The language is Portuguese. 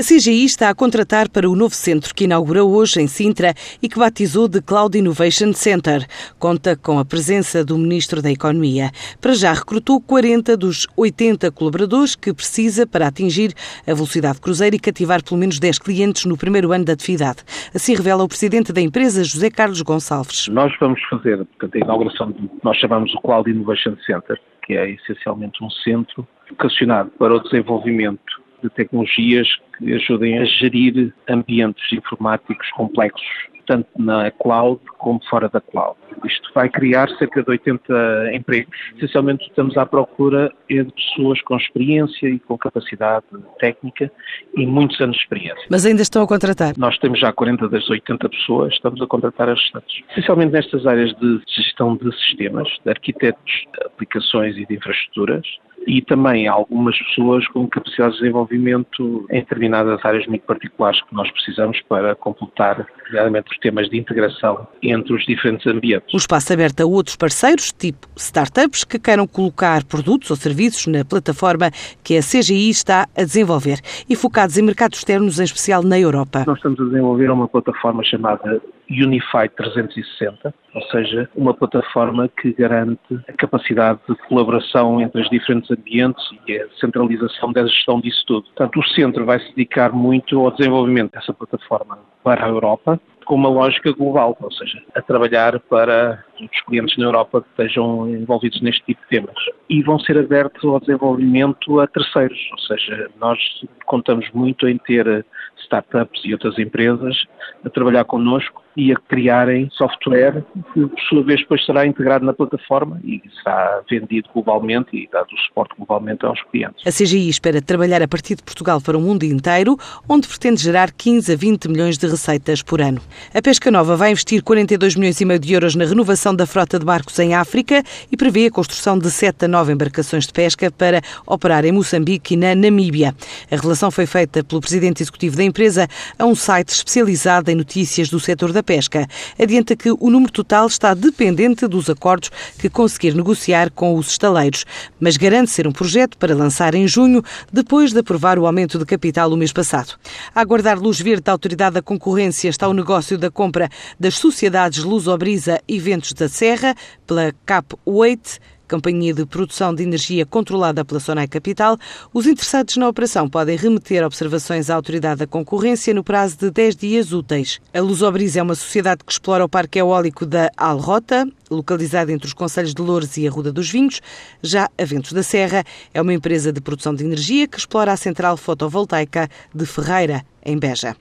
A CGI está a contratar para o novo centro que inaugurou hoje em Sintra e que batizou de Cloud Innovation Center. Conta com a presença do Ministro da Economia. Para já recrutou 40 dos 80 colaboradores que precisa para atingir a velocidade cruzeiro e cativar pelo menos 10 clientes no primeiro ano de atividade. Assim revela o Presidente da empresa, José Carlos Gonçalves. Nós vamos fazer portanto, a inauguração do que nós chamamos o Cloud Innovation Center, que é essencialmente um centro vocacionado para o desenvolvimento de tecnologias que ajudem a gerir ambientes informáticos complexos, tanto na cloud como fora da cloud. Isto vai criar cerca de 80 empregos. Essencialmente estamos à procura de pessoas com experiência e com capacidade técnica e muitos anos de experiência. Mas ainda estão a contratar? Nós temos já 40 das 80 pessoas, estamos a contratar as restantes. Essencialmente nestas áreas de gestão de sistemas, de arquitetos, de aplicações e de infraestruturas, e também algumas pessoas com capacidade de desenvolvimento em determinadas áreas muito particulares que nós precisamos para completar, realmente, os temas de integração entre os diferentes ambientes. O espaço aberto a outros parceiros, tipo startups, que queiram colocar produtos ou serviços na plataforma que a CGI está a desenvolver e focados em mercados externos, em especial na Europa. Nós estamos a desenvolver uma plataforma chamada Unified 360, ou seja, uma plataforma que garante a capacidade de colaboração entre os diferentes ambientes e a centralização da gestão disso tudo. Portanto, o centro vai se dedicar muito ao desenvolvimento dessa plataforma para a Europa, com uma lógica global, ou seja, a trabalhar para os clientes na Europa que estejam envolvidos neste tipo de temas. E vão ser abertos ao desenvolvimento a terceiros, ou seja, nós contamos muito em ter startups e outras empresas a trabalhar connosco e a criarem software que, por sua vez, depois será integrado na plataforma e será vendido globalmente e dado o suporte globalmente aos clientes. A CGI espera trabalhar a partir de Portugal para o mundo inteiro, onde pretende gerar 15 a 20 milhões de receitas por ano. A Pesca Nova vai investir 42 milhões e meio de euros na renovação da frota de barcos em África e prevê a construção de 7 a 9 embarcações de pesca para operar em Moçambique e na Namíbia. A relação foi feita pelo presidente executivo da empresa a um site especializado em notícias do setor da pesca. Adianta que o número total está dependente dos acordos que conseguir negociar com os estaleiros, mas garante ser um projeto para lançar em junho, depois de aprovar o aumento de capital o mês passado. A aguardar luz verde da Autoridade da Concorrência está o negócio da compra das sociedades Lusobrisa e Ventos da Serra pela Cap 8 companhia de produção de energia controlada pela Sonai Capital, os interessados na operação podem remeter observações à Autoridade da Concorrência no prazo de 10 dias úteis. A Lusobris é uma sociedade que explora o parque eólico da Alrota, localizado entre os Conselhos de Loures e a Ruda dos Vinhos. Já a Ventos da Serra é uma empresa de produção de energia que explora a central fotovoltaica de Ferreira, em Beja.